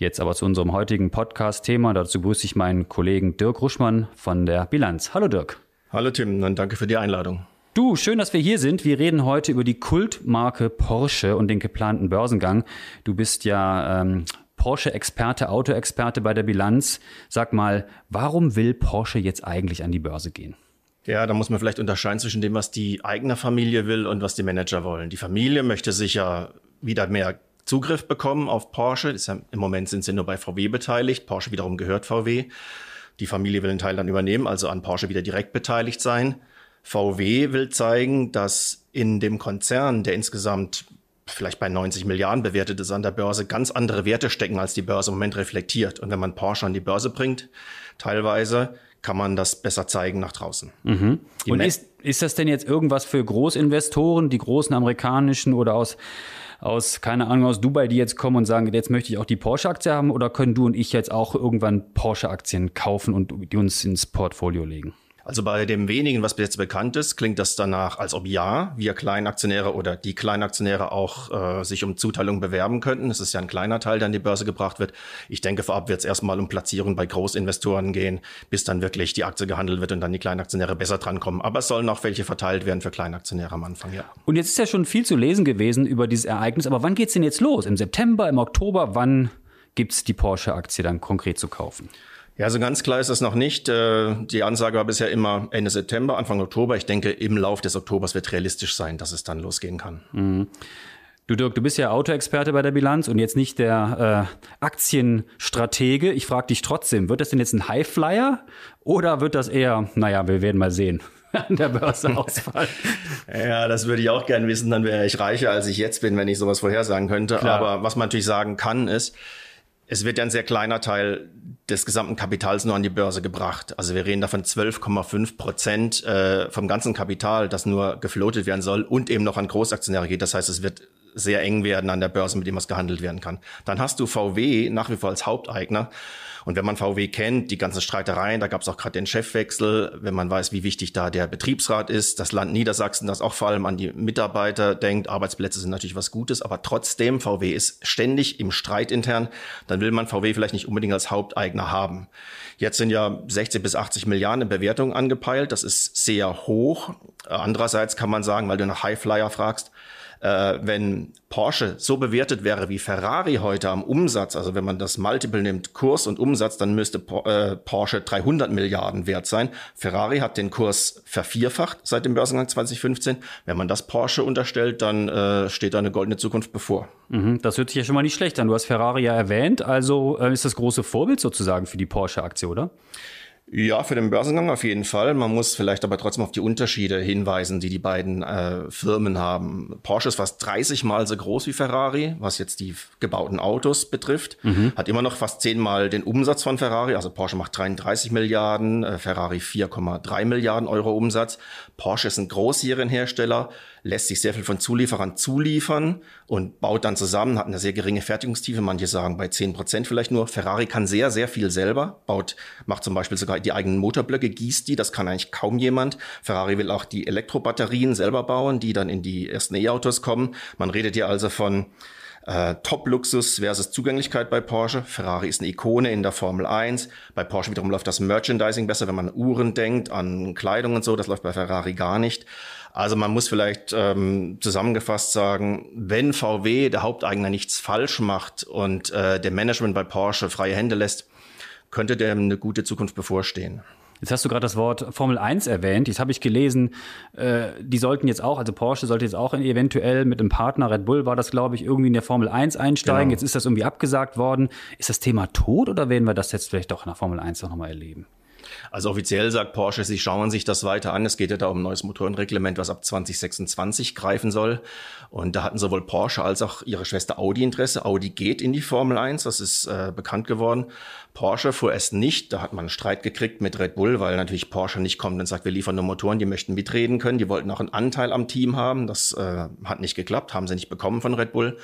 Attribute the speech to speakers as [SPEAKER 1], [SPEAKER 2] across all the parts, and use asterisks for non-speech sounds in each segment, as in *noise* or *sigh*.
[SPEAKER 1] Jetzt aber zu unserem heutigen Podcast-Thema. Dazu begrüße ich meinen Kollegen Dirk Ruschmann von der Bilanz. Hallo Dirk.
[SPEAKER 2] Hallo Tim und danke für die Einladung.
[SPEAKER 1] Du, schön, dass wir hier sind. Wir reden heute über die Kultmarke Porsche und den geplanten Börsengang. Du bist ja ähm, Porsche-Experte, Auto-Experte bei der Bilanz. Sag mal, warum will Porsche jetzt eigentlich an die Börse gehen?
[SPEAKER 2] Ja, da muss man vielleicht unterscheiden zwischen dem, was die eigene Familie will und was die Manager wollen. Die Familie möchte sicher wieder mehr Zugriff bekommen auf Porsche. Ja, Im Moment sind sie nur bei VW beteiligt. Porsche wiederum gehört VW. Die Familie will einen Teil dann übernehmen, also an Porsche wieder direkt beteiligt sein. VW will zeigen, dass in dem Konzern, der insgesamt vielleicht bei 90 Milliarden bewertet ist an der Börse, ganz andere Werte stecken, als die Börse im Moment reflektiert. Und wenn man Porsche an die Börse bringt, teilweise kann man das besser zeigen nach draußen.
[SPEAKER 1] Mhm. Und ist, ist das denn jetzt irgendwas für Großinvestoren, die großen amerikanischen oder aus aus, keine Ahnung, aus Dubai, die jetzt kommen und sagen, jetzt möchte ich auch die Porsche-Aktie haben oder können du und ich jetzt auch irgendwann Porsche-Aktien kaufen und die uns ins Portfolio legen?
[SPEAKER 2] Also bei dem wenigen, was bis jetzt bekannt ist, klingt das danach, als ob ja, wir Kleinaktionäre oder die Kleinaktionäre auch äh, sich um Zuteilung bewerben könnten. Es ist ja ein kleiner Teil, der an die Börse gebracht wird. Ich denke, vorab wird es erstmal um Platzierung bei Großinvestoren gehen, bis dann wirklich die Aktie gehandelt wird und dann die Kleinaktionäre besser drankommen. Aber es sollen auch welche verteilt werden für Kleinaktionäre am Anfang, ja.
[SPEAKER 1] Und jetzt ist ja schon viel zu lesen gewesen über dieses Ereignis. Aber wann geht's denn jetzt los? Im September, im Oktober? Wann gibt's die Porsche-Aktie dann konkret zu kaufen?
[SPEAKER 2] Ja, so ganz klar ist das noch nicht. Äh, die Ansage war bisher immer Ende September, Anfang Oktober. Ich denke, im Lauf des Oktobers wird realistisch sein, dass es dann losgehen kann. Mhm.
[SPEAKER 1] Du Dirk, du bist ja Autoexperte bei der Bilanz und jetzt nicht der äh, Aktienstratege. Ich frage dich trotzdem, wird das denn jetzt ein Highflyer oder wird das eher, naja, wir werden mal sehen, *laughs* an der Börse ausfallen? *laughs*
[SPEAKER 2] ja, das würde ich auch gern wissen. Dann wäre ich reicher, als ich jetzt bin, wenn ich sowas vorhersagen könnte. Klar. Aber was man natürlich sagen kann, ist, es wird ja ein sehr kleiner Teil des gesamten Kapitals nur an die Börse gebracht. Also wir reden davon 12,5 Prozent äh, vom ganzen Kapital, das nur gefloatet werden soll und eben noch an Großaktionäre geht. Das heißt, es wird sehr eng werden an der Börse, mit dem was gehandelt werden kann. Dann hast du VW nach wie vor als Haupteigner. Und wenn man VW kennt, die ganzen Streitereien, da gab es auch gerade den Chefwechsel, wenn man weiß, wie wichtig da der Betriebsrat ist, das Land Niedersachsen, das auch vor allem an die Mitarbeiter denkt, Arbeitsplätze sind natürlich was Gutes, aber trotzdem, VW ist ständig im Streit intern, dann will man VW vielleicht nicht unbedingt als Haupteigner haben. Jetzt sind ja 60 bis 80 Milliarden in Bewertung angepeilt, das ist sehr hoch. Andererseits kann man sagen, weil du nach Highflyer fragst, äh, wenn Porsche so bewertet wäre wie Ferrari heute am Umsatz, also wenn man das Multiple nimmt, Kurs und Umsatz, dann müsste äh, Porsche 300 Milliarden wert sein. Ferrari hat den Kurs vervierfacht seit dem Börsengang 2015. Wenn man das Porsche unterstellt, dann äh, steht da eine goldene Zukunft bevor.
[SPEAKER 1] Mhm, das hört sich ja schon mal nicht schlecht an. Du hast Ferrari ja erwähnt, also äh, ist das große Vorbild sozusagen für die Porsche-Aktie, oder?
[SPEAKER 2] Ja, für den Börsengang auf jeden Fall. Man muss vielleicht aber trotzdem auf die Unterschiede hinweisen, die die beiden äh, Firmen haben. Porsche ist fast 30 Mal so groß wie Ferrari, was jetzt die gebauten Autos betrifft. Mhm. Hat immer noch fast 10 Mal den Umsatz von Ferrari. Also Porsche macht 33 Milliarden, äh, Ferrari 4,3 Milliarden Euro Umsatz. Porsche ist ein Großserienhersteller, lässt sich sehr viel von Zulieferern zuliefern und baut dann zusammen, hat eine sehr geringe Fertigungstiefe, manche sagen bei 10 Prozent vielleicht nur. Ferrari kann sehr, sehr viel selber, baut, macht zum Beispiel sogar die eigenen Motorblöcke, gießt die, das kann eigentlich kaum jemand. Ferrari will auch die Elektrobatterien selber bauen, die dann in die ersten E-Autos kommen. Man redet hier also von äh, Top-Luxus versus Zugänglichkeit bei Porsche. Ferrari ist eine Ikone in der Formel 1. Bei Porsche wiederum läuft das Merchandising besser, wenn man an Uhren denkt, an Kleidung und so. Das läuft bei Ferrari gar nicht. Also man muss vielleicht ähm, zusammengefasst sagen, wenn VW, der Haupteigner, nichts falsch macht und äh, der Management bei Porsche freie Hände lässt, könnte dem eine gute Zukunft bevorstehen.
[SPEAKER 1] Jetzt hast du gerade das Wort Formel 1 erwähnt. Jetzt habe ich gelesen, äh, die sollten jetzt auch, also Porsche sollte jetzt auch eventuell mit einem Partner, Red Bull war das, glaube ich, irgendwie in der Formel 1 einsteigen. Genau. Jetzt ist das irgendwie abgesagt worden. Ist das Thema tot oder werden wir das jetzt vielleicht doch in der Formel 1 noch mal erleben?
[SPEAKER 2] Also offiziell sagt Porsche, sie schauen sich das weiter an. Es geht ja da um ein neues Motorenreglement, was ab 2026 greifen soll. Und da hatten sowohl Porsche als auch ihre Schwester Audi Interesse. Audi geht in die Formel 1, das ist äh, bekannt geworden. Porsche fuhr es nicht. Da hat man einen Streit gekriegt mit Red Bull, weil natürlich Porsche nicht kommt und sagt, wir liefern nur Motoren, die möchten mitreden können. Die wollten auch einen Anteil am Team haben. Das äh, hat nicht geklappt, haben sie nicht bekommen von Red Bull.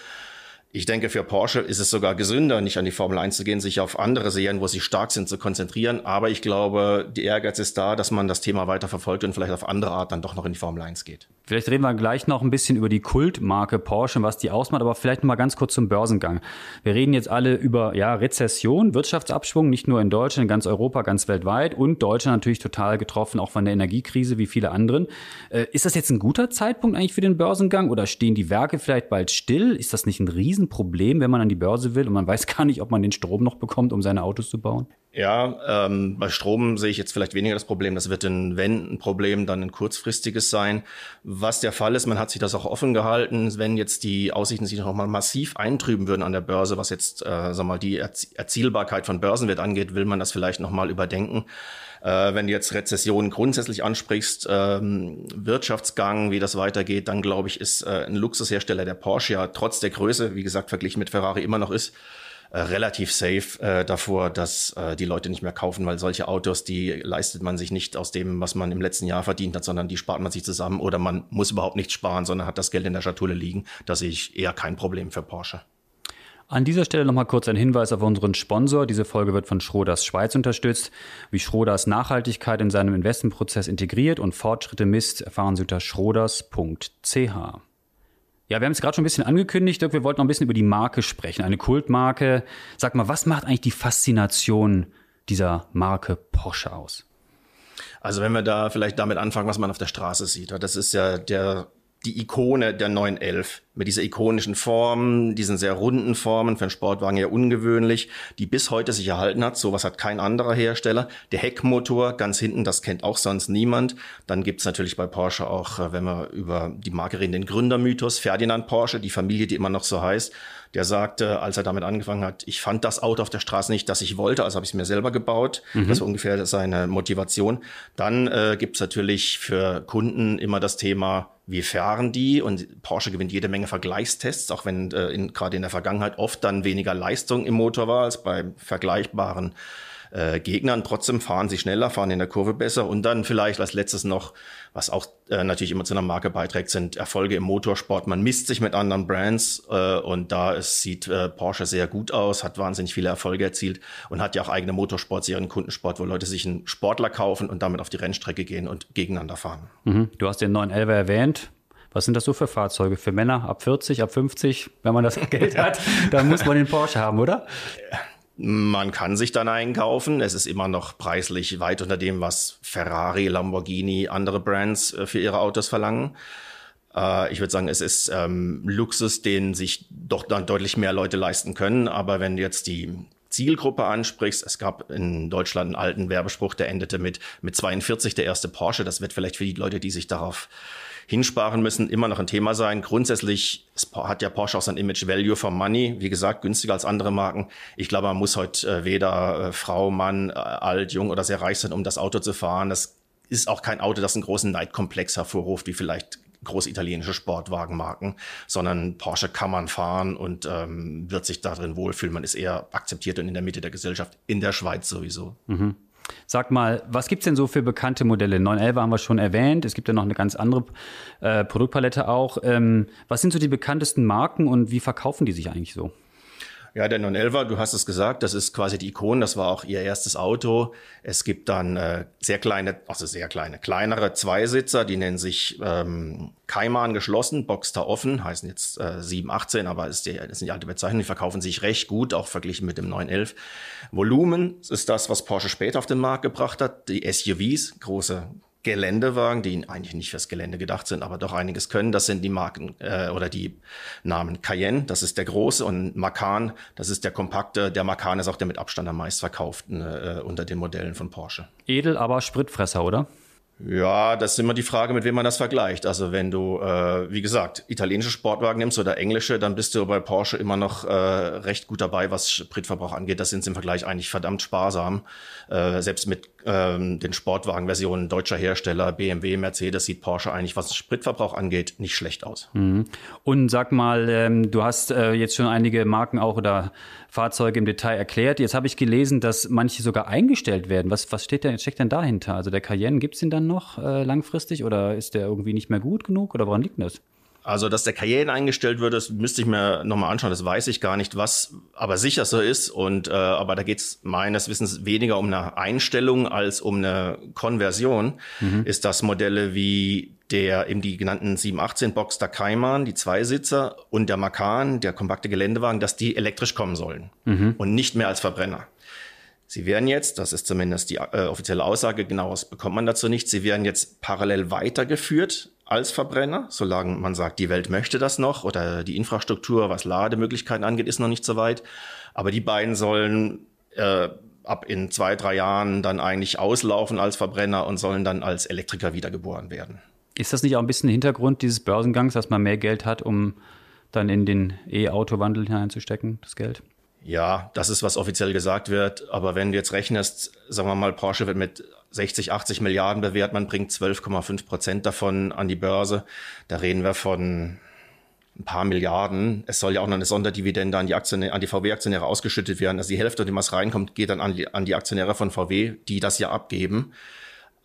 [SPEAKER 2] Ich denke, für Porsche ist es sogar gesünder, nicht an die Formel 1 zu gehen, sich auf andere Serien, wo sie stark sind, zu konzentrieren. Aber ich glaube, die Ehrgeiz ist da, dass man das Thema weiter verfolgt und vielleicht auf andere Art dann doch noch in die Formel 1 geht.
[SPEAKER 1] Vielleicht reden wir gleich noch ein bisschen über die Kultmarke Porsche und was die ausmacht, aber vielleicht noch mal ganz kurz zum Börsengang. Wir reden jetzt alle über ja, Rezession, Wirtschaftsabschwung, nicht nur in Deutschland, in ganz Europa, ganz weltweit und Deutschland natürlich total getroffen, auch von der Energiekrise wie viele anderen. Äh, ist das jetzt ein guter Zeitpunkt eigentlich für den Börsengang oder stehen die Werke vielleicht bald still? Ist das nicht ein Riesenproblem, wenn man an die Börse will und man weiß *laughs* gar nicht, ob man den Strom noch bekommt, um seine Autos zu bauen?
[SPEAKER 2] Ja, ähm, bei Strom sehe ich jetzt vielleicht weniger das Problem. Das wird in wenn ein Problem, dann ein kurzfristiges sein. Was der Fall ist, man hat sich das auch offen gehalten, wenn jetzt die Aussichten sich noch mal massiv eintrüben würden an der Börse, was jetzt, äh, sag mal, die Erzielbarkeit von Börsenwert angeht, will man das vielleicht noch mal überdenken. Äh, wenn du jetzt Rezession grundsätzlich ansprichst, ähm, Wirtschaftsgang, wie das weitergeht, dann glaube ich, ist äh, ein Luxushersteller der Porsche ja trotz der Größe, wie gesagt, verglichen mit Ferrari immer noch ist äh, relativ safe äh, davor, dass äh, die Leute nicht mehr kaufen, weil solche Autos, die leistet man sich nicht aus dem, was man im letzten Jahr verdient hat, sondern die spart man sich zusammen oder man muss überhaupt nichts sparen, sondern hat das Geld in der Schatulle liegen. Da sehe ich eher kein Problem für Porsche.
[SPEAKER 1] An dieser Stelle nochmal kurz ein Hinweis auf unseren Sponsor. Diese Folge wird von Schroders Schweiz unterstützt. Wie Schroders Nachhaltigkeit in seinem Investmentprozess integriert und Fortschritte misst, erfahren Sie unter schroders.ch. Ja, wir haben es gerade schon ein bisschen angekündigt, Dirk, wir wollten noch ein bisschen über die Marke sprechen, eine Kultmarke. Sag mal, was macht eigentlich die Faszination dieser Marke Porsche aus?
[SPEAKER 2] Also wenn wir da vielleicht damit anfangen, was man auf der Straße sieht, das ist ja der die Ikone der 911 mit dieser ikonischen Form, diesen sehr runden Formen, für einen Sportwagen ja ungewöhnlich, die bis heute sich erhalten hat. Sowas hat kein anderer Hersteller. Der Heckmotor ganz hinten, das kennt auch sonst niemand. Dann gibt's natürlich bei Porsche auch, äh, wenn wir über die Marke reden, den Gründermythos. Ferdinand Porsche, die Familie, die immer noch so heißt, der sagte, als er damit angefangen hat, ich fand das Auto auf der Straße nicht, das ich wollte, also habe ich es mir selber gebaut. Mhm. Das war ungefähr seine Motivation. Dann äh, gibt's natürlich für Kunden immer das Thema, wie fahren die? Und Porsche gewinnt jede Menge Vergleichstests, auch wenn äh, in, gerade in der Vergangenheit oft dann weniger Leistung im Motor war als bei vergleichbaren äh, Gegnern. Trotzdem fahren sie schneller, fahren in der Kurve besser und dann vielleicht als letztes noch, was auch äh, natürlich immer zu einer Marke beiträgt, sind Erfolge im Motorsport. Man misst sich mit anderen Brands äh, und da es sieht äh, Porsche sehr gut aus, hat wahnsinnig viele Erfolge erzielt und hat ja auch eigene Motorsportserien, Kundensport, wo Leute sich einen Sportler kaufen und damit auf die Rennstrecke gehen und gegeneinander fahren.
[SPEAKER 1] Mhm. Du hast den 911 erwähnt. Was sind das so für Fahrzeuge? Für Männer ab 40, ab 50, wenn man das *laughs* Geld hat, dann muss man den Porsche haben, oder?
[SPEAKER 2] Man kann sich dann einkaufen. Es ist immer noch preislich weit unter dem, was Ferrari, Lamborghini, andere Brands äh, für ihre Autos verlangen. Äh, ich würde sagen, es ist ähm, Luxus, den sich doch dann deutlich mehr Leute leisten können. Aber wenn du jetzt die Zielgruppe ansprichst, es gab in Deutschland einen alten Werbespruch, der endete mit, mit 42 der erste Porsche. Das wird vielleicht für die Leute, die sich darauf hinsparen müssen, immer noch ein Thema sein. Grundsätzlich hat ja Porsche auch sein Image Value for Money, wie gesagt, günstiger als andere Marken. Ich glaube, man muss heute äh, weder äh, Frau, Mann, äh, alt, jung oder sehr reich sein, um das Auto zu fahren. Das ist auch kein Auto, das einen großen Neidkomplex hervorruft, wie vielleicht große italienische Sportwagenmarken, sondern Porsche kann man fahren und ähm, wird sich darin wohlfühlen. Man ist eher akzeptiert und in der Mitte der Gesellschaft, in der Schweiz sowieso. Mhm.
[SPEAKER 1] Sag mal, was gibt's denn so für bekannte Modelle? 911 haben wir schon erwähnt. Es gibt ja noch eine ganz andere äh, Produktpalette auch. Ähm, was sind so die bekanntesten Marken und wie verkaufen die sich eigentlich so?
[SPEAKER 2] Ja, der 911er, du hast es gesagt, das ist quasi die Ikone, das war auch ihr erstes Auto. Es gibt dann äh, sehr kleine, also sehr kleine, kleinere Zweisitzer, die nennen sich ähm, Kaiman geschlossen, Boxster offen, heißen jetzt äh, 718, aber ist die, das sind die alte Bezeichnung, die verkaufen sich recht gut, auch verglichen mit dem 911. Volumen ist das, was Porsche später auf den Markt gebracht hat, die SUVs, große Geländewagen, die eigentlich nicht fürs Gelände gedacht sind, aber doch einiges können. Das sind die Marken äh, oder die Namen Cayenne, das ist der große, und Macan, das ist der kompakte. Der Macan ist auch der mit Abstand am meistverkauften äh, unter den Modellen von Porsche.
[SPEAKER 1] Edel, aber Spritfresser, oder?
[SPEAKER 2] Ja, das ist immer die Frage, mit wem man das vergleicht. Also wenn du, äh, wie gesagt, italienische Sportwagen nimmst oder englische, dann bist du bei Porsche immer noch äh, recht gut dabei, was Spritverbrauch angeht. Das sind im Vergleich eigentlich verdammt sparsam. Äh, selbst mit ähm, den Sportwagenversionen deutscher Hersteller, BMW, Mercedes, sieht Porsche eigentlich, was Spritverbrauch angeht, nicht schlecht aus. Mhm.
[SPEAKER 1] Und sag mal, ähm, du hast äh, jetzt schon einige Marken auch oder Fahrzeuge im Detail erklärt. Jetzt habe ich gelesen, dass manche sogar eingestellt werden. Was, was steht denn, steckt denn dahinter? Also der Cayenne, gibt es den dann noch äh, langfristig oder ist der irgendwie nicht mehr gut genug oder woran liegt das?
[SPEAKER 2] Also, dass der Cayenne eingestellt wird, das müsste ich mir nochmal anschauen. Das weiß ich gar nicht, was aber sicher so ist. Und äh, aber da geht es meines Wissens weniger um eine Einstellung als um eine Konversion. Mhm. Ist das Modelle wie der eben die genannten 718 Box der Kaiman, die Zweisitzer und der Makan, der kompakte Geländewagen, dass die elektrisch kommen sollen mhm. und nicht mehr als Verbrenner. Sie werden jetzt, das ist zumindest die äh, offizielle Aussage, genaues bekommt man dazu nicht, sie werden jetzt parallel weitergeführt als Verbrenner, solange man sagt, die Welt möchte das noch oder die Infrastruktur, was Lademöglichkeiten angeht, ist noch nicht so weit. Aber die beiden sollen äh, ab in zwei, drei Jahren dann eigentlich auslaufen als Verbrenner und sollen dann als Elektriker wiedergeboren werden.
[SPEAKER 1] Ist das nicht auch ein bisschen Hintergrund dieses Börsengangs, dass man mehr Geld hat, um dann in den E-Auto-Wandel hineinzustecken, das Geld?
[SPEAKER 2] Ja, das ist, was offiziell gesagt wird. Aber wenn du jetzt rechnest, sagen wir mal, Porsche wird mit 60, 80 Milliarden bewertet, man bringt 12,5 Prozent davon an die Börse. Da reden wir von ein paar Milliarden. Es soll ja auch noch eine Sonderdividende an die, Aktionäre, an die VW-Aktionäre ausgeschüttet werden. Also die Hälfte, die was reinkommt, geht dann an die, an die Aktionäre von VW, die das ja abgeben.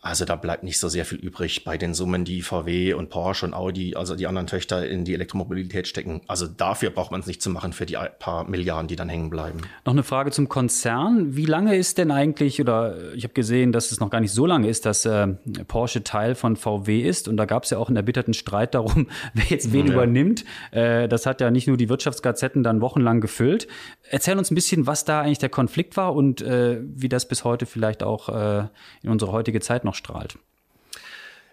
[SPEAKER 2] Also da bleibt nicht so sehr viel übrig bei den Summen, die VW und Porsche und Audi, also die anderen Töchter in die Elektromobilität stecken. Also dafür braucht man es nicht zu machen für die paar Milliarden, die dann hängen bleiben.
[SPEAKER 1] Noch eine Frage zum Konzern. Wie lange ist denn eigentlich, oder ich habe gesehen, dass es noch gar nicht so lange ist, dass äh, Porsche Teil von VW ist. Und da gab es ja auch einen erbitterten Streit darum, *laughs* wer jetzt wen ja. übernimmt. Äh, das hat ja nicht nur die Wirtschaftsgazetten dann wochenlang gefüllt. Erzähl uns ein bisschen, was da eigentlich der Konflikt war und äh, wie das bis heute vielleicht auch äh, in unsere heutige Zeit noch noch strahlt.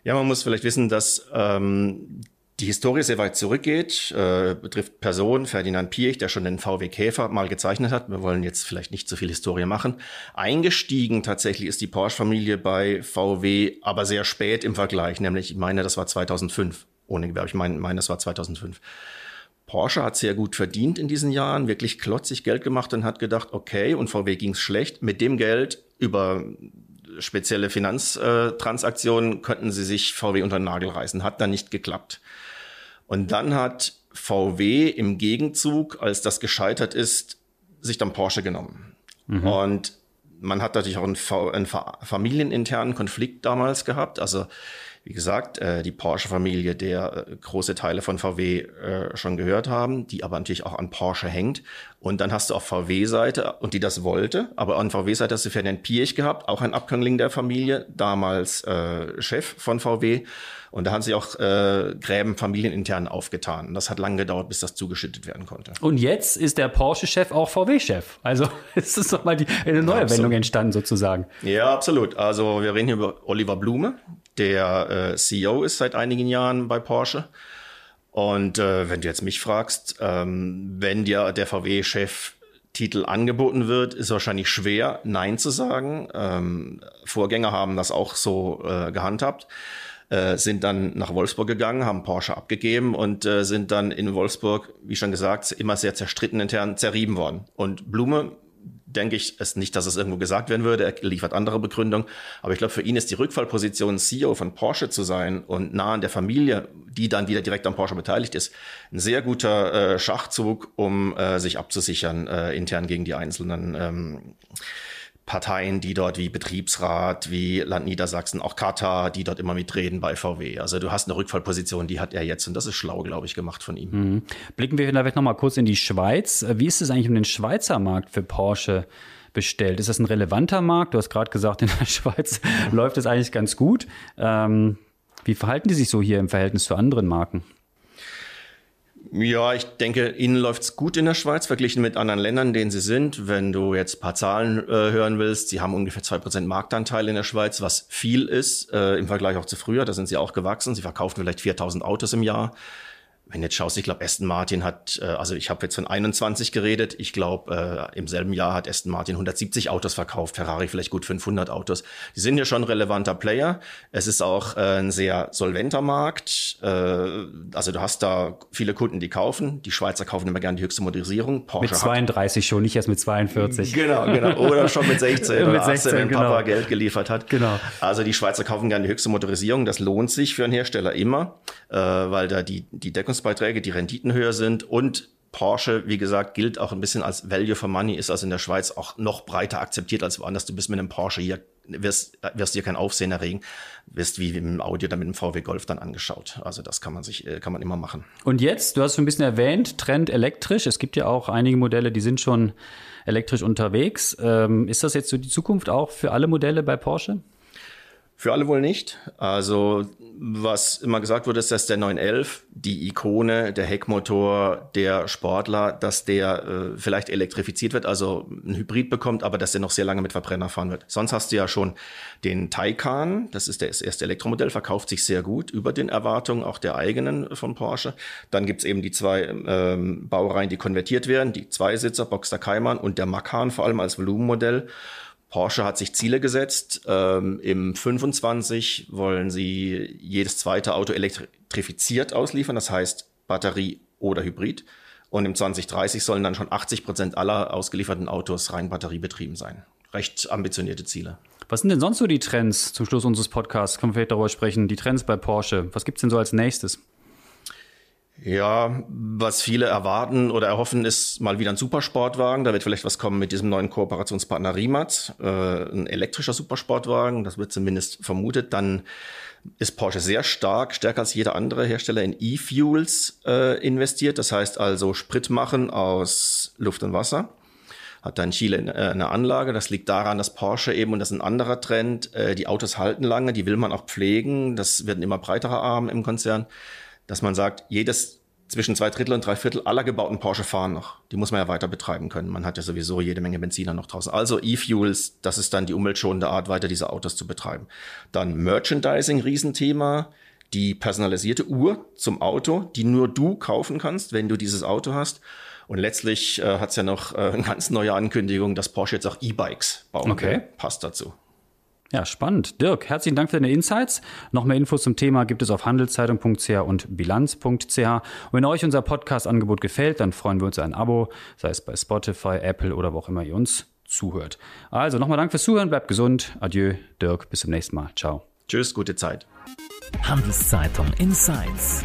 [SPEAKER 2] Ja, man muss vielleicht wissen, dass ähm, die Historie sehr weit zurückgeht, äh, betrifft Person Ferdinand Piech, der schon den VW Käfer mal gezeichnet hat. Wir wollen jetzt vielleicht nicht so viel Historie machen. Eingestiegen tatsächlich ist die Porsche-Familie bei VW, aber sehr spät im Vergleich, nämlich ich meine, das war 2005. Ohne Gewerbe, ich meine, meine, das war 2005. Porsche hat sehr gut verdient in diesen Jahren, wirklich klotzig Geld gemacht und hat gedacht, okay, und VW ging's schlecht. Mit dem Geld über spezielle Finanztransaktionen könnten sie sich VW unter den Nagel reißen. Hat dann nicht geklappt. Und dann hat VW im Gegenzug, als das gescheitert ist, sich dann Porsche genommen. Mhm. Und man hat natürlich auch einen, familieninternen Konflikt damals gehabt. Also wie gesagt, äh, die Porsche-Familie, der äh, große Teile von VW äh, schon gehört haben, die aber natürlich auch an Porsche hängt. Und dann hast du auf VW-Seite, und die das wollte, aber an VW-Seite hast du Ferdinand Piech gehabt, auch ein Abkömmling der Familie, damals Chef von VW. Und da haben sich auch äh, Gräben familienintern aufgetan. Und das hat lange gedauert, bis das zugeschüttet werden konnte.
[SPEAKER 1] Und jetzt ist der Porsche-Chef auch VW-Chef. Also *laughs* es ist doch mal die, eine neue ja, Wendung entstanden sozusagen.
[SPEAKER 2] Ja, absolut. Also wir reden hier über Oliver Blume, der äh, CEO ist seit einigen Jahren bei Porsche. Und äh, wenn du jetzt mich fragst, ähm, wenn dir der VW-Chef Titel angeboten wird, ist wahrscheinlich schwer, Nein zu sagen. Ähm, Vorgänger haben das auch so äh, gehandhabt, äh, sind dann nach Wolfsburg gegangen, haben Porsche abgegeben und äh, sind dann in Wolfsburg, wie schon gesagt, immer sehr zerstritten intern zerrieben worden. Und Blume denke ich es nicht, dass es irgendwo gesagt werden würde. Er liefert andere Begründung. Aber ich glaube, für ihn ist die Rückfallposition, CEO von Porsche zu sein und nah an der Familie, die dann wieder direkt am Porsche beteiligt ist, ein sehr guter äh, Schachzug, um äh, sich abzusichern äh, intern gegen die einzelnen ähm, Parteien, die dort wie Betriebsrat, wie Land Niedersachsen, auch Katar, die dort immer mitreden bei VW. Also du hast eine Rückfallposition, die hat er jetzt und das ist schlau, glaube ich, gemacht von ihm. Mhm.
[SPEAKER 1] Blicken wir vielleicht noch mal kurz in die Schweiz. Wie ist es eigentlich um den Schweizer Markt für Porsche? bestellt. Ist das ein relevanter Markt? Du hast gerade gesagt, in der *laughs* Schweiz läuft es eigentlich ganz gut. Ähm, wie verhalten die sich so hier im Verhältnis zu anderen Marken?
[SPEAKER 2] Ja, ich denke, Ihnen läuft's gut in der Schweiz, verglichen mit anderen Ländern, denen Sie sind. Wenn du jetzt ein paar Zahlen äh, hören willst, Sie haben ungefähr zwei Prozent Marktanteil in der Schweiz, was viel ist äh, im Vergleich auch zu früher. Da sind Sie auch gewachsen. Sie verkaufen vielleicht 4000 Autos im Jahr. Wenn jetzt schaust, ich glaube, Aston Martin hat, äh, also ich habe jetzt von 21 geredet, ich glaube, äh, im selben Jahr hat Aston Martin 170 Autos verkauft, Ferrari vielleicht gut 500 Autos. Die sind ja schon relevanter Player. Es ist auch äh, ein sehr solventer Markt. Äh, also du hast da viele Kunden, die kaufen. Die Schweizer kaufen immer gerne die höchste Motorisierung.
[SPEAKER 1] Porsche mit 32 hat, schon, nicht erst mit 42.
[SPEAKER 2] Genau, genau. Oder schon mit 16 *laughs* oder mit 16, 18, wenn genau. Papa Geld geliefert hat.
[SPEAKER 1] Genau.
[SPEAKER 2] Also die Schweizer kaufen gerne die höchste Motorisierung. Das lohnt sich für einen Hersteller immer, äh, weil da die, die Deckungs Versicherungsbeiträge, die Renditen höher sind und Porsche, wie gesagt, gilt auch ein bisschen als Value for Money, ist also in der Schweiz auch noch breiter akzeptiert als woanders. Du bist mit einem Porsche hier, wirst, wirst dir kein Aufsehen erregen, wirst wie mit dem Audi oder mit dem VW Golf dann angeschaut. Also das kann man sich, äh, kann man immer machen.
[SPEAKER 1] Und jetzt, du hast schon ein bisschen erwähnt, Trend elektrisch. Es gibt ja auch einige Modelle, die sind schon elektrisch unterwegs. Ähm, ist das jetzt so die Zukunft auch für alle Modelle bei Porsche?
[SPEAKER 2] Für alle wohl nicht. Also was immer gesagt wurde, ist, dass der 911, die Ikone, der Heckmotor, der Sportler, dass der äh, vielleicht elektrifiziert wird, also ein Hybrid bekommt, aber dass der noch sehr lange mit Verbrenner fahren wird. Sonst hast du ja schon den Taycan, das ist das erste Elektromodell, verkauft sich sehr gut über den Erwartungen auch der eigenen von Porsche. Dann gibt's eben die zwei ähm, Baureihen, die konvertiert werden, die Zweisitzer, Boxster Cayman und der Macan vor allem als Volumenmodell. Porsche hat sich Ziele gesetzt. Ähm, Im 25 wollen sie jedes zweite Auto elektrifiziert ausliefern, das heißt Batterie oder Hybrid. Und im 2030 sollen dann schon 80 Prozent aller ausgelieferten Autos rein batteriebetrieben sein. Recht ambitionierte Ziele.
[SPEAKER 1] Was sind denn sonst so die Trends zum Schluss unseres Podcasts? Können wir vielleicht darüber sprechen? Die Trends bei Porsche. Was gibt's denn so als nächstes?
[SPEAKER 2] Ja, was viele erwarten oder erhoffen, ist mal wieder ein Supersportwagen. Da wird vielleicht was kommen mit diesem neuen Kooperationspartner Rimac. Äh, ein elektrischer Supersportwagen, das wird zumindest vermutet. Dann ist Porsche sehr stark, stärker als jeder andere Hersteller in E-Fuels äh, investiert. Das heißt also Sprit machen aus Luft und Wasser. Hat da in Chile äh, eine Anlage. Das liegt daran, dass Porsche eben, und das ist ein anderer Trend, äh, die Autos halten lange, die will man auch pflegen. Das wird ein immer breiterer Arm im Konzern dass man sagt, jedes zwischen zwei Drittel und drei Viertel aller gebauten Porsche fahren noch. Die muss man ja weiter betreiben können. Man hat ja sowieso jede Menge Benziner noch draußen. Also E-Fuels, das ist dann die umweltschonende Art, weiter diese Autos zu betreiben. Dann Merchandising, Riesenthema. Die personalisierte Uhr zum Auto, die nur du kaufen kannst, wenn du dieses Auto hast. Und letztlich äh, hat es ja noch äh, eine ganz neue Ankündigung, dass Porsche jetzt auch E-Bikes bauen
[SPEAKER 1] okay. will.
[SPEAKER 2] Passt dazu.
[SPEAKER 1] Ja, spannend. Dirk, herzlichen Dank für deine Insights. Noch mehr Infos zum Thema gibt es auf handelszeitung.ch und bilanz.ch. Und wenn euch unser Podcast-Angebot gefällt, dann freuen wir uns ein Abo, sei es bei Spotify, Apple oder wo auch immer ihr uns zuhört. Also nochmal Dank fürs Zuhören, bleibt gesund. Adieu, Dirk, bis zum nächsten Mal. Ciao.
[SPEAKER 2] Tschüss, gute Zeit.
[SPEAKER 3] Handelszeitung Insights.